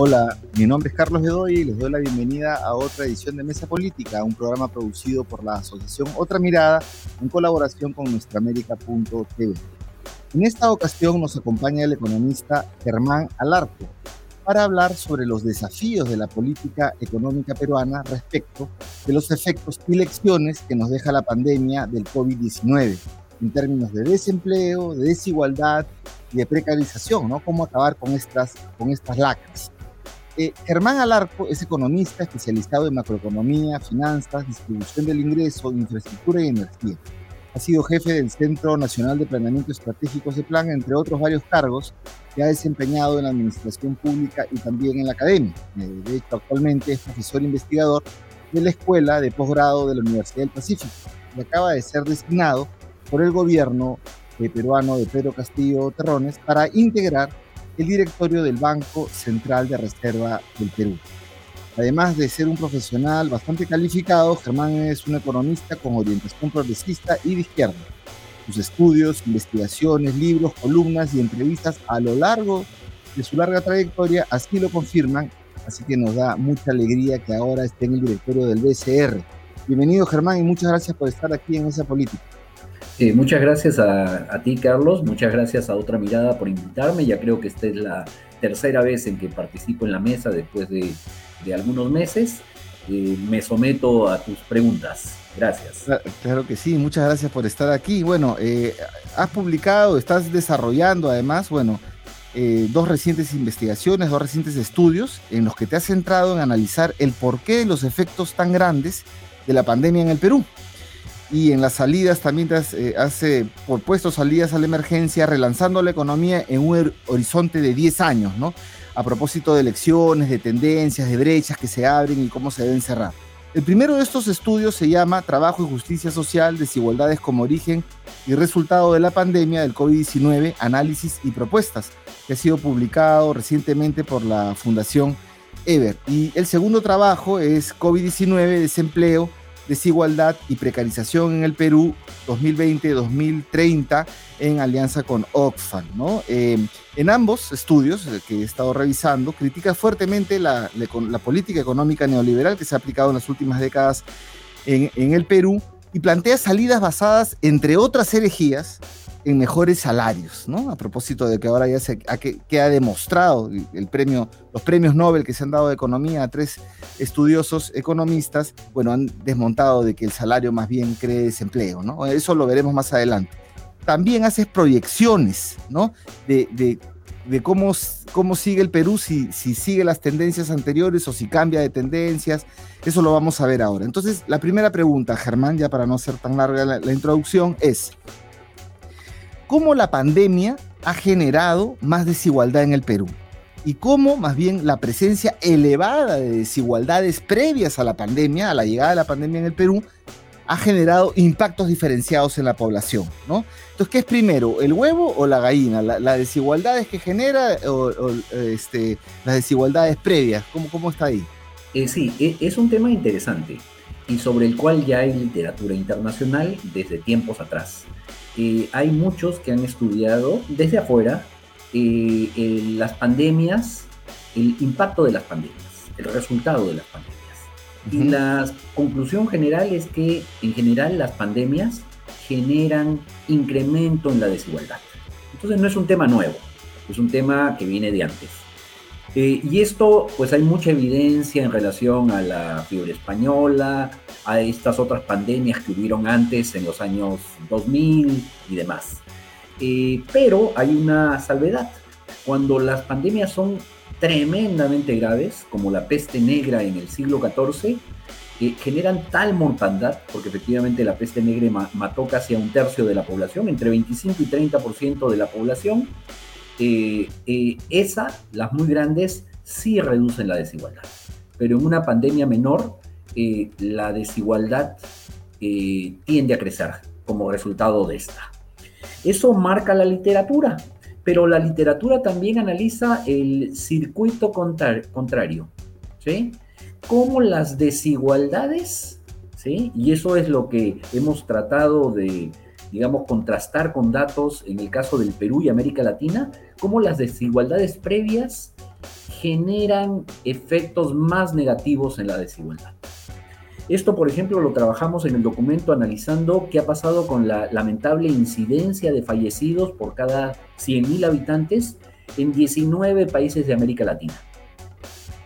Hola, mi nombre es Carlos Bedoy y les doy la bienvenida a otra edición de Mesa Política, un programa producido por la Asociación Otra Mirada en colaboración con nuestraamérica.tv. En esta ocasión nos acompaña el economista Germán Alarco para hablar sobre los desafíos de la política económica peruana respecto de los efectos y lecciones que nos deja la pandemia del COVID-19 en términos de desempleo, de desigualdad y de precarización, ¿no? Cómo acabar con estas, con estas lacras. Eh, Germán Alarco es economista especializado en macroeconomía, finanzas, distribución del ingreso, infraestructura y energía. Ha sido jefe del Centro Nacional de Planeamiento Estratégico de Plan, entre otros varios cargos que ha desempeñado en la administración pública y también en la academia. De hecho, actualmente es profesor investigador de la Escuela de Posgrado de la Universidad del Pacífico y acaba de ser designado por el gobierno eh, peruano de Pedro Castillo Terrones para integrar el directorio del Banco Central de Reserva del Perú. Además de ser un profesional bastante calificado, Germán es un economista con orientación progresista y de izquierda. Sus estudios, investigaciones, libros, columnas y entrevistas a lo largo de su larga trayectoria así lo confirman, así que nos da mucha alegría que ahora esté en el directorio del BCR. Bienvenido Germán y muchas gracias por estar aquí en esa política. Eh, muchas gracias a, ti, Carlos. Muchas gracias a Otra Mirada por invitarme. Ya creo que esta es la tercera vez en que participo en la mesa después de, algunos meses. Eh, me someto a tus preguntas. Gracias. Claro que sí, muchas gracias por estar aquí. Bueno, eh, has publicado, estás desarrollando además, bueno, dos recientes investigaciones, dos recientes estudios en los que te has centrado en analizar el porqué de los efectos tan grandes de la pandemia en el Perú y en las salidas también te hace por puesto salidas a la emergencia, relanzando la economía en un horizonte de 10 años, ¿no? A propósito de elecciones, de tendencias, de brechas que se abren y cómo se deben cerrar. El primero de estos estudios se llama Trabajo y Justicia Social, Desigualdades como Origen y Resultado de la Pandemia del COVID-19, Análisis y Propuestas, que ha sido publicado recientemente por la Fundación Ever. Y el segundo trabajo es COVID-19, Desempleo, desigualdad y precarización en el Perú 2020-2030 en alianza con Oxfam. ¿no? Em, en ambos estudios eh, que he estado revisando, critica fuertemente la, política económica neoliberal que se ha aplicado en las últimas décadas en, en el Perú y plantea salidas basadas, entre otras herejías, en mejores salarios, ¿no? A propósito de que ahora ya se ha, demostrado el premio, los premios Nobel que se han dado de economía a tres estudiosos economistas, bueno, han desmontado de que el salario más bien cree desempleo, ¿no? Eso lo veremos más adelante. También haces proyecciones, ¿no? De, cómo, cómo sigue el Perú, si sigue las tendencias anteriores o si cambia de tendencias. Eso lo vamos a ver ahora. Entonces, la primera pregunta, Germán, ya para no ser tan larga la introducción, es, cómo la pandemia ha generado más desigualdad en el Perú y cómo más bien la presencia elevada de desigualdades previas a la pandemia, a la llegada de la pandemia en el Perú, ha generado impactos diferenciados en la población, ¿no? Entonces, ¿qué es primero, el huevo o la gallina? ¿Las desigualdades que genera o, este, las desigualdades previas? ¿Cómo, cómo está ahí? Eh, sí, e, es un tema interesante y sobre el cual ya hay literatura internacional desde tiempos atrás. Eh, hay muchos que han estudiado desde afuera eh, las pandemias, el impacto de las pandemias, el resultado de las pandemias. Y la conclusión general es que en general las pandemias generan incremento en la desigualdad. Entonces no es un tema nuevo, es un tema que viene de antes. Eh, y esto, pues hay mucha evidencia en relación a la fiebre española, a estas otras pandemias que hubieron antes en los años 2000 y demás. Eh, pero hay una salvedad. Cuando las pandemias son tremendamente graves, como la peste negra en el siglo XIV, eh, generan tal mortandad, porque efectivamente la peste negra mató casi a un tercio de la población, entre 25 y 30% de la población, eh, esa, las muy grandes, sí reducen la desigualdad. Pero en una pandemia menor, eh, la desigualdad eh, tiende a crecer como resultado de esta. Eso marca la literatura, pero la literatura también analiza el circuito contrario, ¿sí? Cómo las desigualdades, ¿sí? Y eso es lo que hemos tratado de, digamos, contrastar con datos en el caso del Perú y América Latina, cómo las desigualdades previas generan efectos más negativos en la desigualdad. Esto, por ejemplo, lo trabajamos en el documento analizando qué ha pasado con la lamentable incidencia de fallecidos por cada 100.000 habitantes en 19 países de América Latina.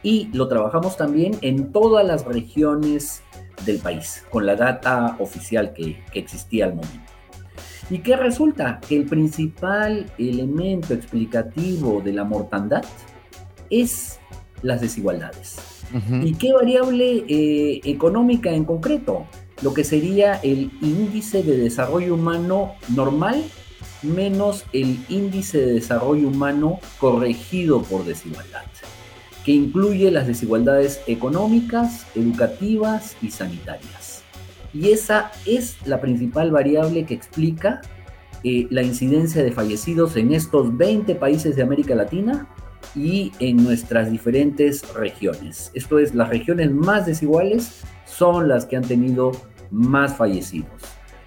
Y lo trabajamos también en todas las regiones del país, con la data oficial que, que existía al momento. ¿Y qué resulta? Que el principal elemento explicativo de la mortandad es las desigualdades. ¿Y qué variable eh, económica en concreto? Lo que sería el índice de desarrollo humano normal menos el índice de desarrollo humano corregido por desigualdad, que incluye las desigualdades económicas, educativas y sanitarias. Y esa es la principal variable que explica eh, la incidencia de fallecidos en estos 20 países de América Latina y en nuestras diferentes regiones. Esto es, las regiones más desiguales son las que han tenido más fallecidos.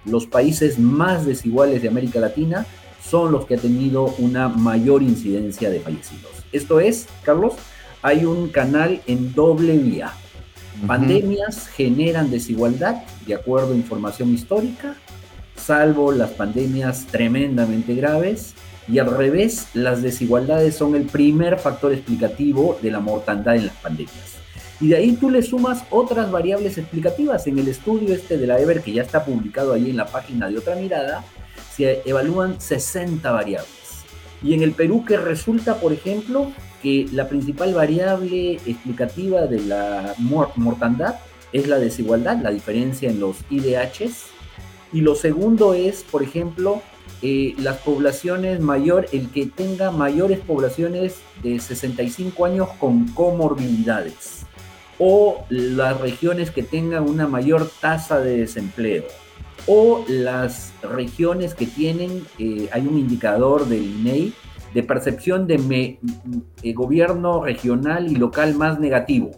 Los países más desiguales de América Latina son los que han tenido una mayor incidencia de fallecidos. Esto es, Carlos, hay un canal en doble vía. Pandemias generan desigualdad, de acuerdo a información histórica, salvo las pandemias tremendamente graves, y al revés, las desigualdades son el primer factor explicativo de la mortandad en las pandemias. Y de ahí tú le sumas otras variables explicativas. En el estudio este de la EBER, que ya está publicado ahí en la página de otra mirada, se evalúan 60 variables. Y en el Perú, que resulta, por ejemplo, que la principal variable explicativa de la mortandad es la desigualdad, la diferencia en los IDHs. Y lo segundo es, por ejemplo, eh, las poblaciones mayor, el que tenga mayores poblaciones de 65 años con comorbilidades o las regiones que tengan una mayor tasa de desempleo o las regiones que tienen, eh, hay un indicador del INEI de percepción de eh, gobierno regional y local más negativo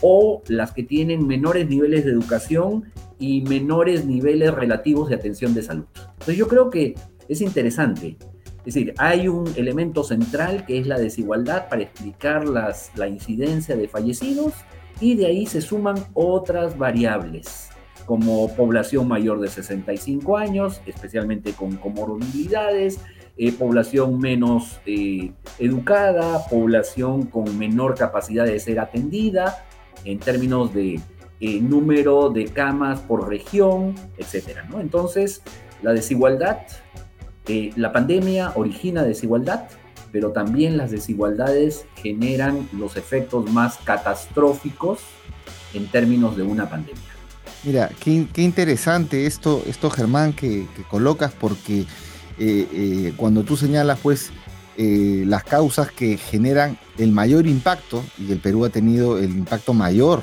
o las que tienen menores niveles de educación y menores niveles relativos de atención de salud. Entonces yo creo que es interesante. Es decir, hay un elemento central que es la desigualdad para explicar las, la incidencia de fallecidos y de ahí se suman otras variables como población mayor de 65 años, especialmente con comorbilidades, eh, población menos eh, educada, población con menor capacidad de ser atendida en términos de eh, número de camas por región, ¿no? Entonces, la desigualdad, eh, la pandemia origina desigualdad, pero también las desigualdades generan los efectos más catastróficos en términos de una pandemia. Mira, qué, interesante esto, esto Germán, que, colocas, porque eh, cuando tú señalas, pues, las causas que generan el mayor impacto, y el Perú ha tenido el impacto mayor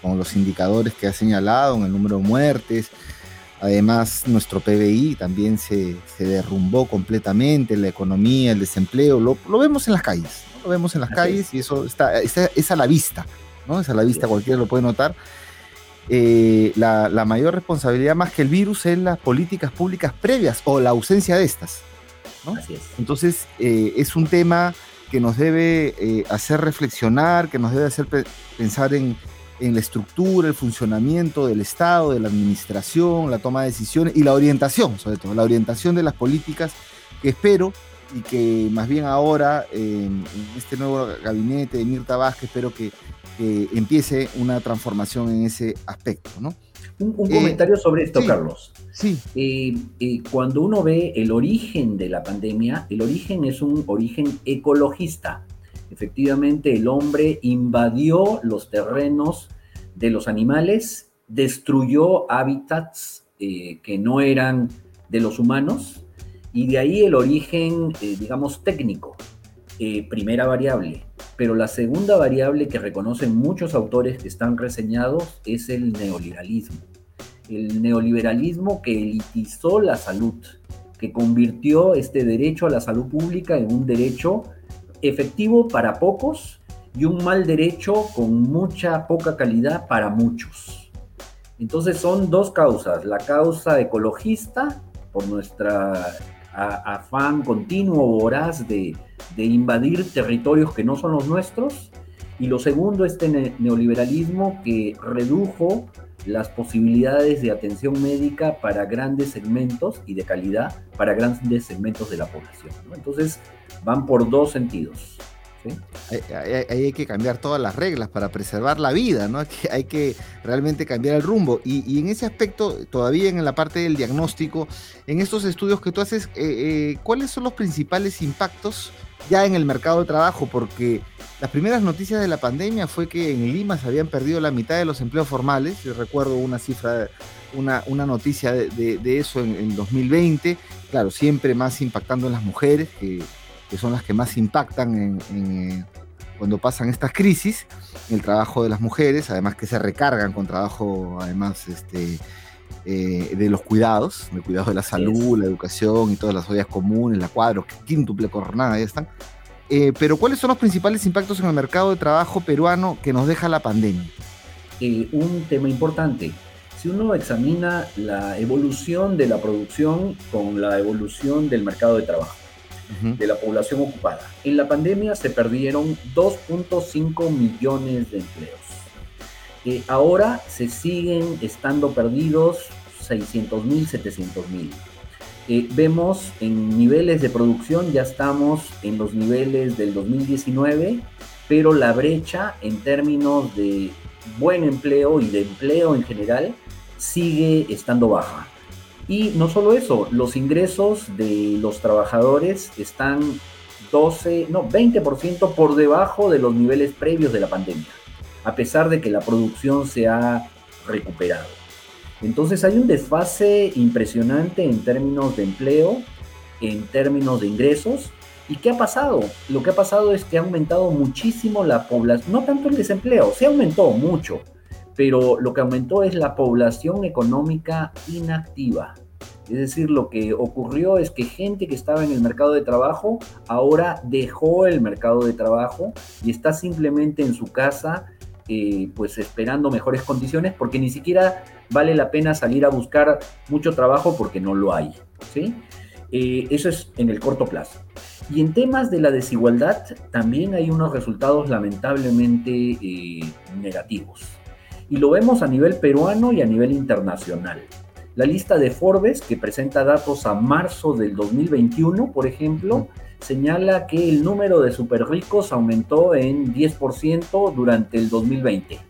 con los indicadores que ha señalado, en el número de muertes. Además, nuestro PBI también se, derrumbó completamente, la economía, el desempleo, lo, vemos en las calles, lo vemos en las calles y eso está, es a la vista, ¿no? Es a la vista, cualquiera lo puede notar. Eh, la, mayor responsabilidad más que el virus es las políticas públicas previas o la ausencia de estas. ¿no? Entonces, eh, es un tema que nos debe eh, hacer reflexionar, que nos debe hacer pensar en, en la estructura, el funcionamiento del Estado, de la administración, la toma de decisiones y la orientación, sobre todo, la orientación de las políticas que espero y que más bien ahora en este nuevo gabinete de Mirta Vázquez espero que, empiece una transformación en ese aspecto, ¿no? Un, comentario sobre esto, Carlos. Sí. Eh, eh, cuando uno ve el origen de la pandemia, el origen es un origen ecologista. Efectivamente, el hombre invadió los terrenos de los animales, destruyó hábitats eh, que no eran de los humanos y de ahí el origen, eh, digamos, técnico, eh, primera variable. Pero la segunda variable que reconocen muchos autores que están reseñados es el neoliberalismo. El neoliberalismo que elitizó la salud, que convirtió este derecho a la salud pública en un derecho efectivo para pocos y un mal derecho con mucha poca calidad para muchos. Entonces son dos causas, la causa ecologista por nuestra afán continuo, voraz de, de invadir territorios que no son los nuestros. Y lo segundo, este neoliberalismo que redujo las posibilidades de atención médica para grandes segmentos y de calidad para grandes segmentos de la población. Entonces, van por dos sentidos. Ahí hay, que cambiar todas las reglas para preservar la vida, ¿no? Hay que, realmente cambiar el rumbo. Y, en ese aspecto, todavía en la parte del diagnóstico, en estos estudios que tú haces, eh, eh, ¿cuáles son los principales impactos ya en el mercado de trabajo? Porque las primeras noticias de la pandemia fue que en Lima se habían perdido la mitad de los empleos formales. Yo recuerdo una cifra, una, una noticia de, eso en, en 2020. Claro, siempre más impactando en las mujeres, que que son las que más impactan en, eh, cuando pasan estas crisis, el trabajo de las mujeres, además que se recargan con trabajo, además, este, eh, de los cuidados, de cuidado de la salud, la educación y todas las ollas comunes, la cuadro, quíntuple jornada, ya están. Eh, pero ¿cuáles son los principales impactos en el mercado de trabajo peruano que nos deja la pandemia? un tema importante. Si uno examina la evolución de la producción con la evolución del mercado de trabajo, de la población ocupada. En la pandemia se perdieron 2.5 millones de empleos. Eh, ahora se siguen estando perdidos 600 mil, 700 mil. Eh, vemos en niveles de producción, ya estamos en los niveles del 2019, pero la brecha en términos de buen empleo y de empleo en general sigue estando baja. Y no solo eso, los ingresos de los trabajadores están 12, no, 20% por debajo de los niveles previos de la pandemia, a pesar de que la producción se ha recuperado. Entonces hay un desfase impresionante en términos de empleo, en términos de ingresos. ¿Y qué ha pasado? Lo que ha pasado es que ha aumentado muchísimo la población, no tanto el desempleo, se aumentó mucho, pero lo que aumentó es la población económica inactiva. Es decir, lo que ocurrió es que gente que estaba en el mercado de trabajo ahora dejó el mercado de trabajo y está simplemente en su casa, eh, pues esperando mejores condiciones, porque ni siquiera vale la pena salir a buscar mucho trabajo porque no lo hay. ¿sí? Eh, eso es en el corto plazo. Y en temas de la desigualdad también hay unos resultados lamentablemente eh, negativos y lo vemos a nivel peruano y a nivel internacional. La lista de Forbes, que presenta datos a marzo del 2021, por ejemplo, señala que el número de superricos aumentó en 10% durante el 2020.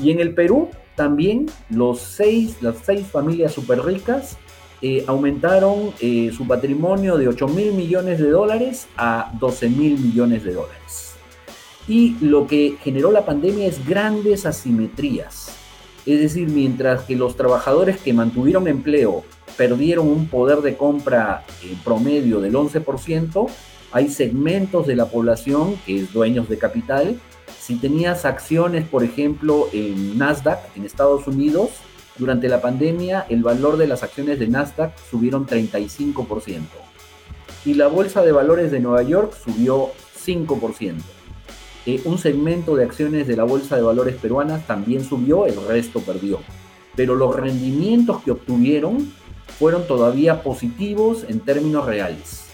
Y en el Perú también los seis, las seis familias superricas eh, aumentaron eh, su patrimonio de 8 mil millones de dólares a 12 mil millones de dólares. Y lo que generó la pandemia es grandes asimetrías. Es decir, mientras que los trabajadores que mantuvieron empleo perdieron un poder de compra en promedio del 11%, hay segmentos de la población que es dueños de capital. Si tenías acciones, por ejemplo, en Nasdaq, en Estados Unidos, durante la pandemia el valor de las acciones de Nasdaq subieron 35%. Y la bolsa de valores de Nueva York subió 5% un segmento de acciones de la Bolsa de Valores peruana también subió, el resto perdió. Pero los rendimientos que obtuvieron fueron todavía positivos en términos reales.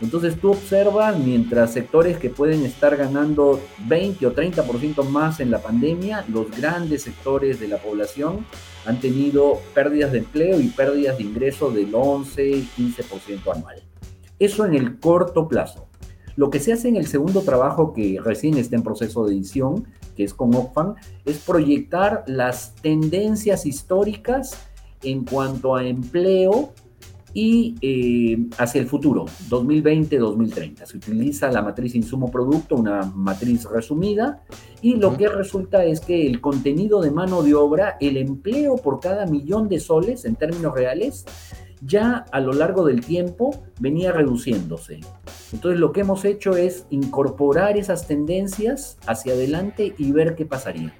Entonces tú observas mientras sectores que pueden estar ganando 20 o 30% más en la pandemia, los grandes sectores de la población han tenido pérdidas de empleo y pérdidas de ingreso del 11 y 15% anual. Eso en el corto plazo. Lo que se hace en el segundo trabajo que recién está en proceso de edición, que es con Oxfam, es proyectar las tendencias históricas en cuanto a empleo y eh, hacia el futuro, 2020-2030. Se utiliza la matriz insumo-producto, una matriz resumida, y lo que resulta es que el contenido de mano de obra, el empleo por cada millón de soles en términos reales, ya a lo largo del tiempo venía reduciéndose. Entonces lo que hemos hecho es incorporar esas tendencias hacia adelante y ver qué pasaría.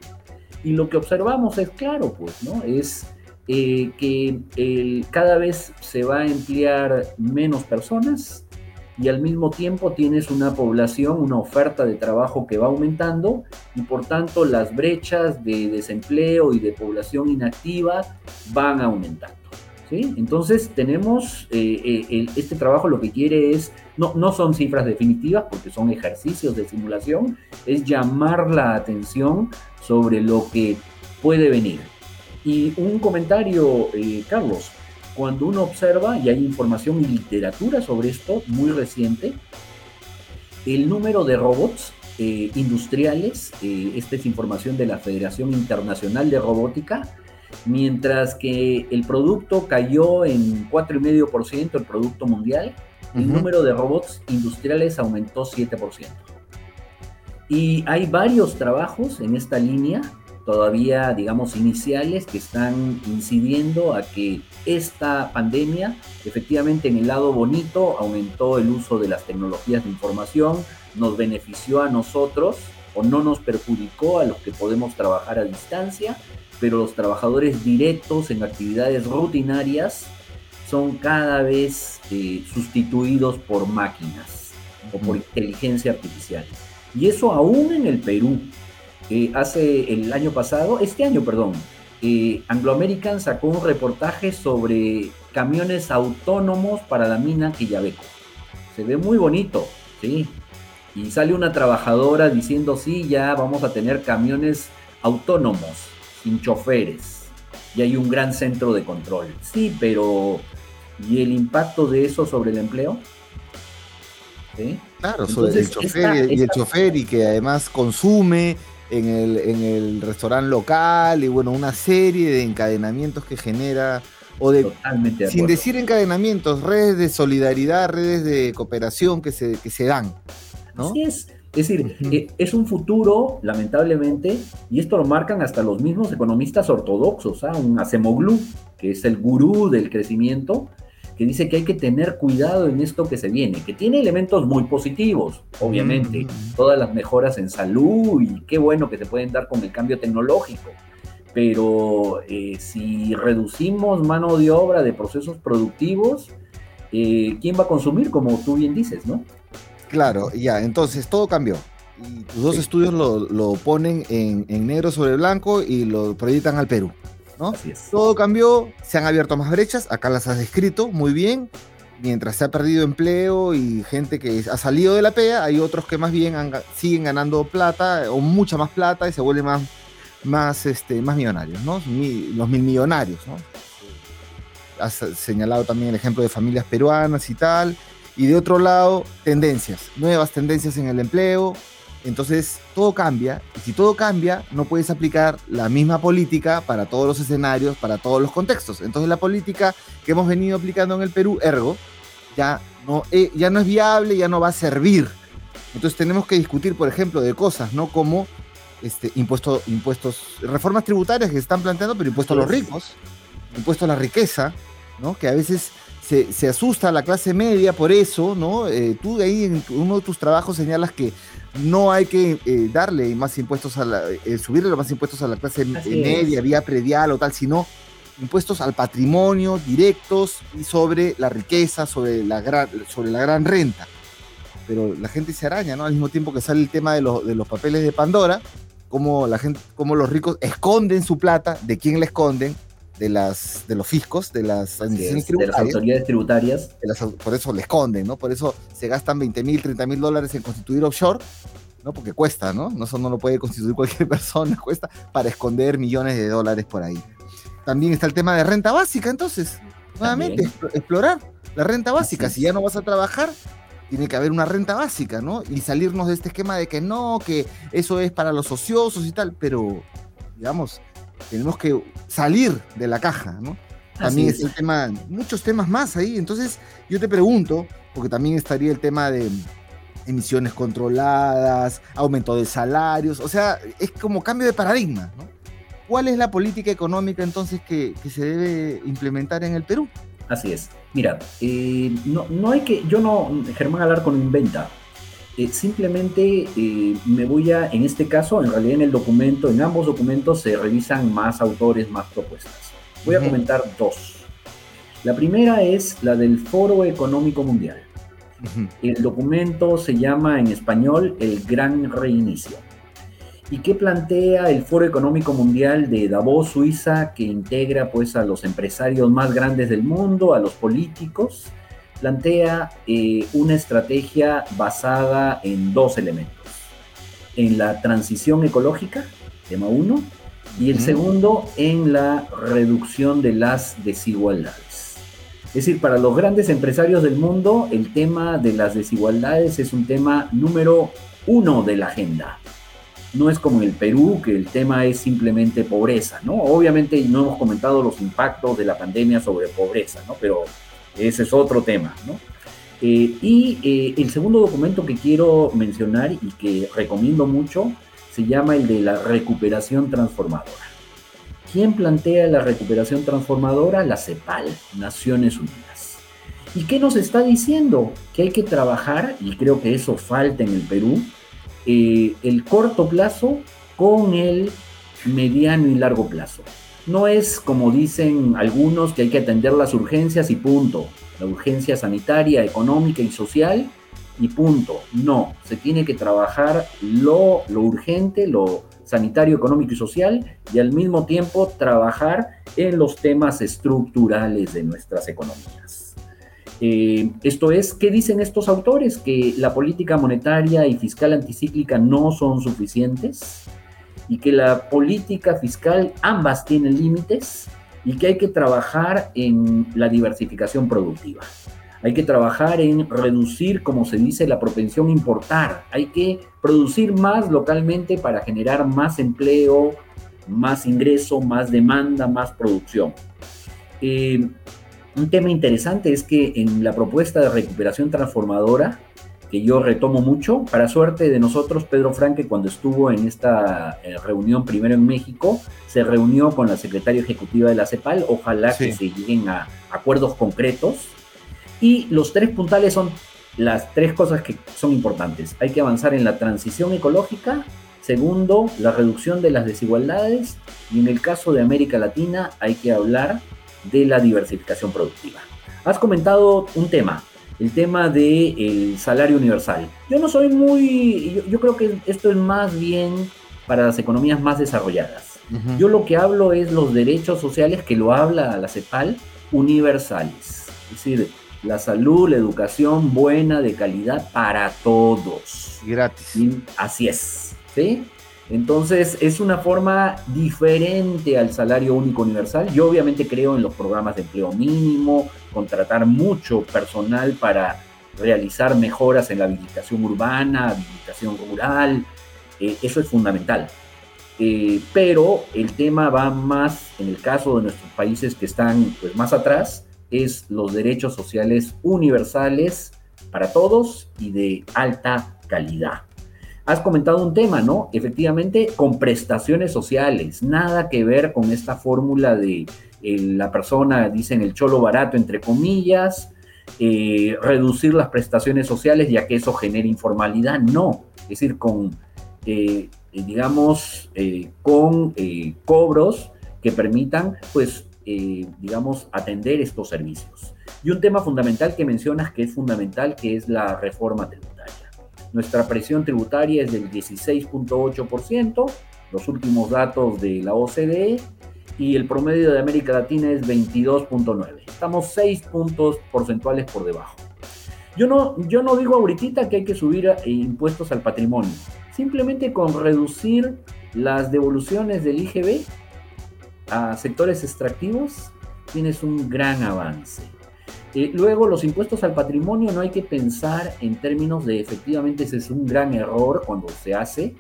Y lo que observamos es claro, pues, ¿no? Es eh, que cada vez se va a emplear menos personas y al mismo tiempo tienes una población, una oferta de trabajo que va aumentando y por tanto las brechas de desempleo y de población inactiva van aumentando. Entonces tenemos eh, eh, este trabajo lo que quiere es, no, no son cifras definitivas porque son ejercicios de simulación, es llamar la atención sobre lo que puede venir. Y un comentario, eh, Carlos, cuando uno observa, y hay información y literatura sobre esto muy reciente, el número de robots industriales, esta es información de la Federación Internacional de Robótica, mientras que el producto cayó en 4,5%, el producto mundial, el número de robots industriales aumentó 7%. Y hay varios trabajos en esta línea, todavía, digamos, iniciales, que están incidiendo a que esta pandemia, efectivamente, en el lado bonito, aumentó el uso de las tecnologías de información, nos benefició a nosotros o no nos perjudicó a los que podemos trabajar a distancia, pero los trabajadores directos en actividades rutinarias son cada vez eh, sustituidos por máquinas o por inteligencia artificial. Y eso aún en el Perú. Eh, hace el año pasado, este año, perdón, eh, Anglo American sacó un reportaje sobre camiones autónomos para la mina Quillabeco. Se ve muy bonito, ¿sí? Y sale una trabajadora diciendo, sí, ya vamos a tener camiones autónomos sin choferes y hay un gran centro de control. Sí, pero ¿y el impacto de eso sobre el empleo? Claro, sobre el chofer y el chofer y que además consume en el, en el restaurante local y bueno, una serie de encadenamientos que genera o de, sin decir encadenamientos, redes de solidaridad, redes de cooperación que se, que se dan. ¿no? Así es. Es decir, eh, es un futuro, lamentablemente, y esto lo marcan hasta los mismos economistas ortodoxos, ¿ah? un Acemoglu, que es el gurú del crecimiento, que dice que hay que tener cuidado en esto que se viene, que tiene elementos muy positivos, obviamente, todas las mejoras en salud y qué bueno que se pueden dar con el cambio tecnológico, pero eh, si reducimos mano de obra de procesos productivos, eh, ¿quién va a consumir? Como tú bien dices, ¿no? Claro, ya, entonces todo cambió. Y tus dos estudios lo, ponen en, negro sobre blanco y lo proyectan al Perú. ¿no? Todo cambió, se han abierto más brechas, acá las has descrito muy bien. Mientras se ha perdido empleo y gente que ha salido de la PEA, hay otros que más bien siguen ganando plata o mucha más plata y se vuelven más, más, este, más millonarios, ¿no? los mil millonarios, ¿no? Has señalado también el ejemplo de familias peruanas y tal y de otro lado, tendencias, nuevas tendencias en el empleo. Entonces, todo cambia. Y si todo cambia, no puedes aplicar la misma política para todos los escenarios, para todos los contextos. Entonces, la política que hemos venido aplicando en el Perú, ergo, ya no, eh, ya no es viable, ya no va a servir. Entonces, tenemos que discutir, por ejemplo, de cosas, ¿no? Como este, impuestos, reformas tributarias que se están planteando, pero impuestos a los ricos, impuestos a la riqueza, ¿no? Que a veces se, asusta a la clase media por eso, ¿no? Eh, tú ahí en uno de tus trabajos señalas que no hay que eh, darle más impuestos a la, eh, subirle los más impuestos a la clase media, vía predial o tal, sino impuestos al patrimonio directos y sobre la riqueza, sobre la gran, sobre la gran renta. Pero la gente se araña, ¿no? Al mismo tiempo que sale el tema de, los, de los papeles de Pandora, como la gente, como los ricos esconden su plata, de quién le esconden, de las de los fiscos, de las de las autoridades tributarias. por eso le esconden, ¿no? Por eso se gastan 20 mil, 30 mil dólares en constituir offshore, ¿no? Porque cuesta, ¿no? No, eso no lo puede constituir cualquier persona, cuesta para esconder millones de dólares por ahí. También está el tema de renta básica, entonces, nuevamente, explorar la renta básica. Si ya no vas a trabajar, tiene que haber una renta básica, ¿no? Y salirnos de este esquema de que no, que eso es para los ociosos y tal, pero, digamos, tenemos que salir de la caja, ¿no? También es. el tema, muchos temas más ahí. Entonces, yo te pregunto, porque también estaría el tema de emisiones controladas, aumento de salarios, o sea, es como cambio de paradigma, ¿no? ¿Cuál es la política económica entonces que, se debe implementar en el Perú? Así es. Mira, eh, no, no hay que, yo no, Germán Alarco no inventa, eh, simplemente eh, me voy a, en este caso, en realidad en el documento, en ambos documentos se revisan más autores, más propuestas. Voy a comentar dos. La primera es la del Foro Económico Mundial. El documento se llama en español El Gran Reinicio. y qué plantea el Foro Económico Mundial de Davos, Suiza, que integra pues a los empresarios más grandes del mundo, a los políticos, plantea eh, una estrategia basada en dos elementos. En la transición ecológica, tema uno, y el segundo en la reducción de las desigualdades. Es decir, para los grandes empresarios del mundo, el tema de las desigualdades es un tema número uno de la agenda. No es como en el Perú, que el tema es simplemente pobreza, ¿no? Obviamente no hemos comentado los impactos de la pandemia sobre pobreza, ¿no? Pero ese es otro tema, ¿no? Eh, y eh, el segundo documento que quiero mencionar y que recomiendo mucho se llama el de la recuperación transformadora. ¿Quién plantea la recuperación transformadora? La CEPAL, Naciones Unidas. ¿Y qué nos está diciendo? Que hay que trabajar, y creo que eso falta en el Perú, eh, el corto plazo con el mediano y largo plazo. No es como dicen algunos que hay que atender las urgencias y punto. La urgencia sanitaria, económica y social y punto. No, se tiene que trabajar lo, lo urgente, lo sanitario, económico y social y al mismo tiempo trabajar en los temas estructurales de nuestras economías. Eh, esto es, ¿qué dicen estos autores? Que la política monetaria y fiscal anticíclica no son suficientes y que la política fiscal ambas tienen límites y que hay que trabajar en la diversificación productiva. Hay que trabajar en reducir, como se dice, la propensión a importar. Hay que producir más localmente para generar más empleo, más ingreso, más demanda, más producción. Eh, un tema interesante es que en la propuesta de recuperación transformadora que yo retomo mucho. Para suerte de nosotros, Pedro Franque, cuando estuvo en esta eh, reunión primero en México, se reunió con la secretaria ejecutiva de la CEPAL. Ojalá que se lleguen a acuerdos concretos. Y los tres puntales son las tres cosas que son importantes. Hay que avanzar en la transición ecológica. Segundo, la reducción de las desigualdades. Y en el caso de América Latina, hay que hablar de la diversificación productiva. Has comentado un tema, el tema del salario universal. Yo no soy muy, yo, creo que esto es más bien para las economías más desarrolladas. Yo lo que hablo es los derechos sociales que lo habla la CEPAL universales. Es decir, la salud, la educación buena, de calidad para todos. Gratis. así es. ¿sí? Entonces es una forma diferente al salario único universal. Yo obviamente creo en los programas de empleo mínimo, contratar mucho personal para realizar mejoras en la habilitación urbana, habilitación rural. Eh, eso es fundamental. Eh, pero el tema va más, en el caso de nuestros países que están pues, más atrás, es los derechos sociales universales para todos y de alta calidad has comentado un tema, ¿no? Efectivamente, con prestaciones sociales, nada que ver con esta fórmula de eh, la persona, dicen el cholo barato, entre comillas, eh, reducir las prestaciones sociales ya que eso genera informalidad, no, es decir, con, eh, digamos, con cobros que permitan, pues, digamos, atender estos servicios. Y un tema fundamental que mencionas que es fundamental, que es la reforma tributaria. Nuestra presión tributaria es del 16.8%, los últimos datos de la OCDE, y el promedio de América Latina es 22.9. Estamos 6 puntos porcentuales por debajo. Yo no, yo no digo ahorita que hay que subir eh, impuestos al patrimonio. Simplemente con reducir las devoluciones del IGB a sectores extractivos tienes un gran avance. Eh, luego, los impuestos al patrimonio no hay que pensar en términos de efectivamente ese es un gran error cuando se hace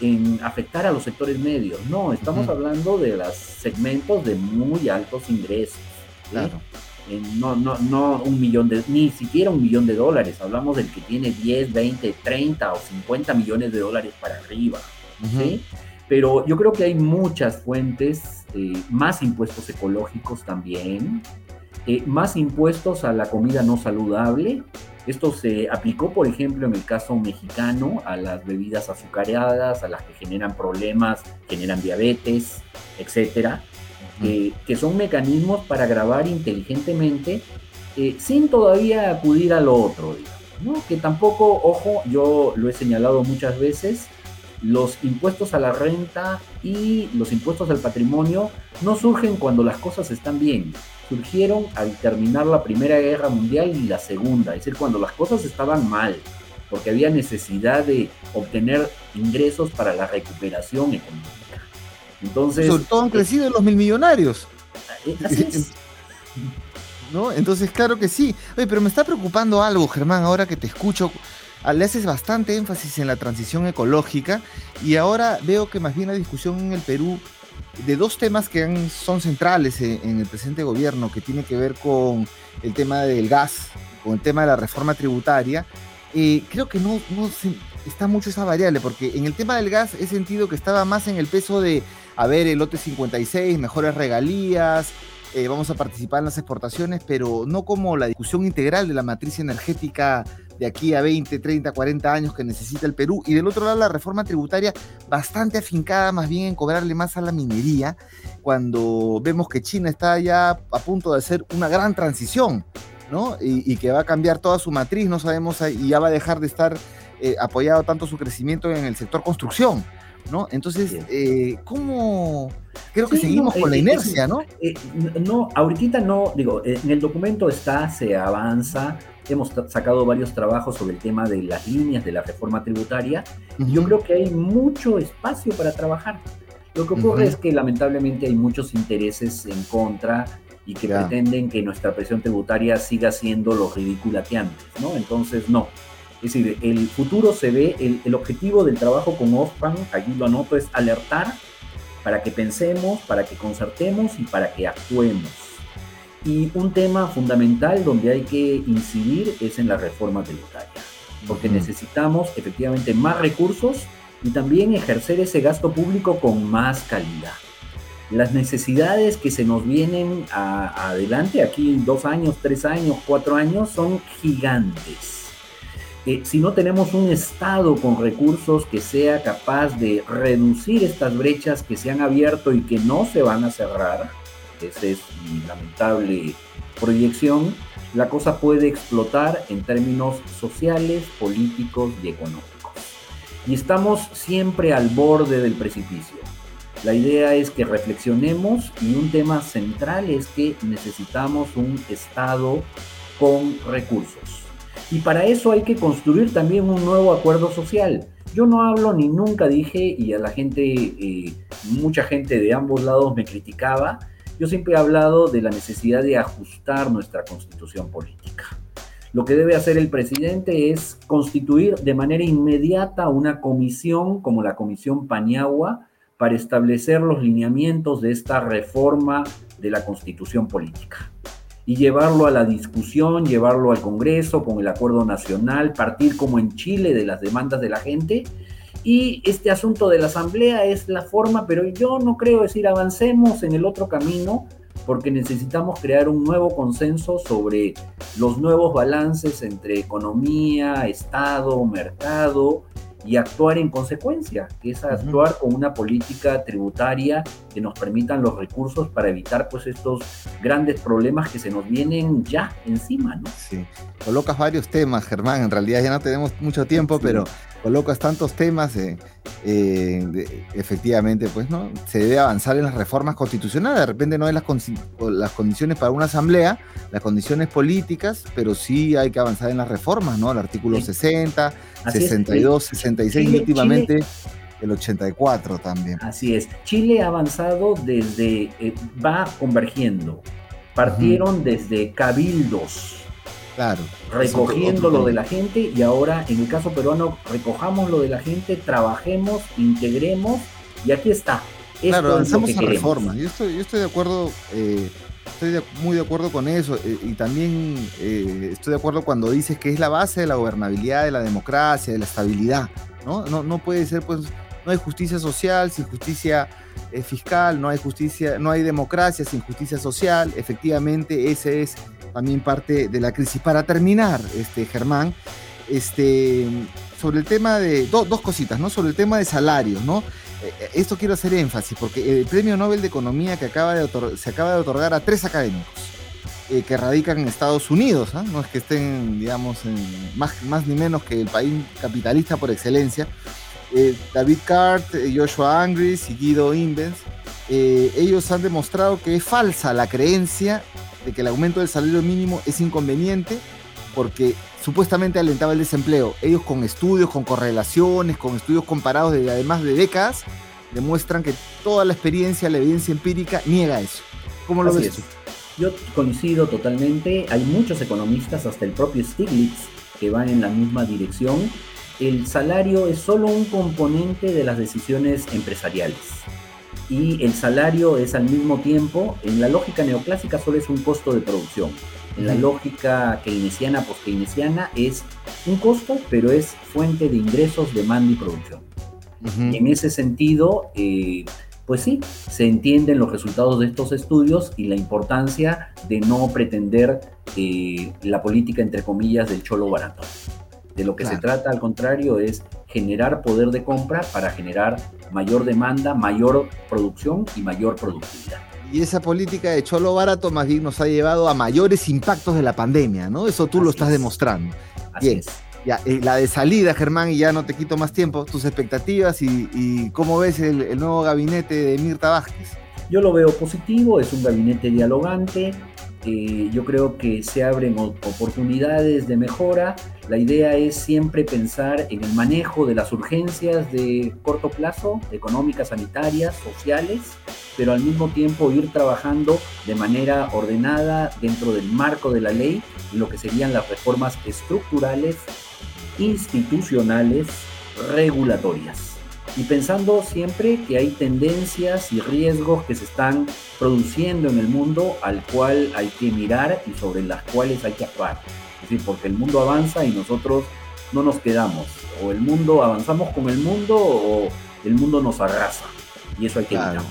en afectar a los sectores medios. No, estamos hablando de los segmentos de muy altos ingresos. Claro. no, no, no un millón de, ni siquiera un millón de dólares. Hablamos del que tiene 10, 20, 30 o 50 millones de dólares para arriba. ¿sí? Pero yo creo que hay muchas fuentes, eh, más impuestos ecológicos también, eh, más impuestos a la comida no saludable. Esto se aplicó, por ejemplo, en el caso mexicano, a las bebidas azucaradas, a las que generan problemas, generan diabetes, etcétera, eh, que son mecanismos para grabar inteligentemente eh, sin todavía acudir a lo otro, digamos, que tampoco, ojo, yo lo he señalado muchas veces, los impuestos a la renta y los impuestos al patrimonio no surgen cuando las cosas están bien, surgieron al terminar la Primera Guerra Mundial y la Segunda, es decir, cuando las cosas estaban mal, porque había necesidad de obtener ingresos para la recuperación económica. Entonces, Sobre todo han crecido los mil millonarios. Eh, así es. ¿No? Entonces, claro que sí. Oye, pero me está preocupando algo, Germán, ahora que te escucho. Ah, le haces bastante énfasis en la transición ecológica y ahora veo que más bien la discusión en el Perú de dos temas que son centrales en, el presente gobierno, que tiene que ver con el tema del gas, con el tema de la reforma tributaria, creo que no, no está mucho esa variable, porque en el tema del gas he sentido que estaba más en el peso de, a ver, el lote 56, mejores regalías, eh, vamos a participar en las exportaciones, pero no como la discusión integral de la matriz energética de aquí a 20, 30, 40 años que necesita el Perú. Y del otro lado, la reforma tributaria bastante afincada más bien en cobrarle más a la minería, cuando vemos que China está ya a punto de hacer una gran transición, ¿no? Y, que va a cambiar toda su matriz, no sabemos, y ya va a dejar de estar eh, apoyado tanto su crecimiento en el sector construcción. ¿no? Entonces, eh, ¿cómo? Creo que seguimos con la eh, inercia, ¿no? Eh, no, ahorita no, digo, en el documento está, se avanza, hemos sacado varios trabajos sobre el tema de las líneas de la reforma tributaria, yo creo que hay mucho espacio para trabajar. Lo que ocurre es que lamentablemente hay muchos intereses en contra y que pretenden que nuestra presión tributaria siga siendo lo ridícula que antes, ¿no? Entonces, no. Es decir, el futuro se ve, el, objetivo del trabajo con Oxfam, aquí lo anoto, es alertar para que pensemos, para que concertemos y para que actuemos. Y un tema fundamental donde hay que incidir es en la reforma tributaria, porque necesitamos efectivamente más recursos y también ejercer ese gasto público con más calidad. Las necesidades que se nos vienen adelante, aquí en dos años, tres años, cuatro años, son gigantes si no tenemos un Estado con recursos que sea capaz de reducir estas brechas que se han abierto y que no se van a cerrar, esa es mi lamentable proyección, la cosa puede explotar en términos sociales, políticos y económicos. Y estamos siempre al borde del precipicio. La idea es que reflexionemos y un tema central es que necesitamos un Estado con recursos y para eso hay que construir también un nuevo acuerdo social. Yo no hablo ni nunca dije, y a la gente, eh, mucha gente de ambos lados me criticaba, yo siempre he hablado de la necesidad de ajustar nuestra constitución política. Lo que debe hacer el presidente es constituir de manera inmediata una comisión como la Comisión Paniagua para establecer los lineamientos de esta reforma de la constitución política y llevarlo a la discusión, llevarlo al Congreso con el acuerdo nacional, partir como en Chile de las demandas de la gente. Y este asunto de la asamblea es la forma, pero yo no creo decir avancemos en el otro camino porque necesitamos crear un nuevo consenso sobre los nuevos balances entre economía, Estado, mercado, y actuar en consecuencia, que es actuar con una política tributaria que nos permitan los recursos para evitar pues estos grandes problemas que se nos vienen ya encima, ¿no? Sí, colocas varios temas, Germán, en realidad ya no tenemos mucho tiempo, pero colocas tantos temas, eh, eh, efectivamente, pues, ¿no? Se debe avanzar en las reformas constitucionales, de repente no hay las, las condiciones para una asamblea, las condiciones políticas, pero sí hay que avanzar en las reformas, ¿no? El artículo 60, 62, 66 y últimamente... el 84 también. Así es. Chile ha avanzado desde, eh, va convergiendo. Partieron desde cabildos, Claro. Recogiendo lo de la gente y ahora en el caso peruano recojamos lo de la gente, trabajemos, integremos y aquí está. claro, avanzamos a reformas. Yo estoy, yo estoy de acuerdo, eh, estoy muy de acuerdo con eso eh, y también eh, estoy de acuerdo cuando dices que es la base de la gobernabilidad, de la democracia, de la estabilidad. ¿no? No, no puede ser, pues, no hay justicia social sin justicia fiscal, no hay justicia, no hay democracia sin justicia social. Efectivamente, ese es también parte de la crisis. Para terminar, este, Germán, este, sobre el tema de dos cositas, ¿no? Sobre el tema de salarios, ¿no? Eh, eh, esto quiero hacer énfasis porque el Premio Nobel de Economía que acaba de se acaba de otorgar a tres académicos eh, que radican en Estados Unidos, ¿ah? no es que estén, digamos, más, más ni menos que el país capitalista por excelencia, eh, David Cart, Joshua Angris y Guido Invens, ellos han demostrado que es falsa la creencia de que el aumento del salario mínimo es inconveniente porque supuestamente alentaba el desempleo. Ellos con estudios, con correlaciones, con estudios comparados de además de décadas, demuestran que toda la experiencia, la evidencia empírica niega eso. ¿Cómo lo ves? Yo coincido totalmente. Hay muchos economistas, hasta el propio Stiglitz, que van en la misma dirección. El salario es solo un componente de las decisiones empresariales. Y el salario es al mismo tiempo, en la lógica neoclásica solo es un costo de producción. En la lógica keynesiana, post-keynesiana, es un costo, pero es fuente de ingresos, demanda y producción. Y en ese sentido, eh, pues sí, se entienden los resultados de estos estudios y la importancia de no pretender eh, la política, entre comillas, del cholo barato. De lo que se trata, al contrario, es generar poder de compra para generar mayor demanda, mayor producción y mayor productividad. Y esa política de cholo barato más bien nos ha llevado a mayores impactos de la pandemia, ¿no? Eso tú lo estás demostrando. Así es. Ya, eh, la de salida, Germán, y ya no te quito más tiempo, tus expectativas y, cómo ves el, nuevo gabinete de Mirta Vázquez. Yo lo veo positivo, es un gabinete dialogante, yo creo que se abren oportunidades de mejora. La idea es siempre pensar en el manejo de las urgencias de corto plazo, económicas, sanitarias, sociales, pero al mismo tiempo ir trabajando de manera ordenada dentro del marco de la ley en lo que serían las reformas estructurales institucionales regulatorias. Y pensando siempre que hay tendencias y riesgos que se están produciendo en el mundo al cual hay que mirar y sobre las cuales hay que actuar. Es decir, porque el mundo avanza y nosotros no nos quedamos. O el mundo avanzamos con el mundo o el mundo nos arrasa. Y eso hay que claro,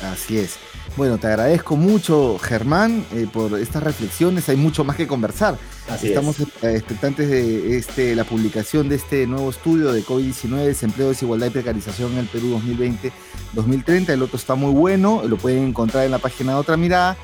Así es. Bueno, te agradezco mucho, Germán, eh, por estas reflexiones. Hay mucho más que conversar. Estamos expectantes de este, la publicación de este nuevo estudio de COVID-19, desempleo, desigualdad y precarización en el Perú 2020-2030. El otro está muy bueno, lo pueden encontrar en la página de Otra Mirada.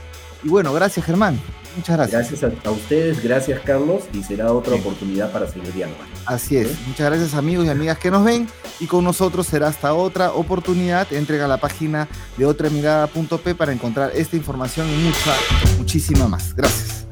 Y bueno, gracias, Germán. Muchas gracias. Gracias a, ustedes, gracias Carlos, y será otra oportunidad para seguir dialogando. Así es. Muchas gracias amigos y amigas que nos ven y con nosotros será hasta otra oportunidad. Entrega la página de otramirada.p para encontrar esta información y mucha, muchísima más. Gracias.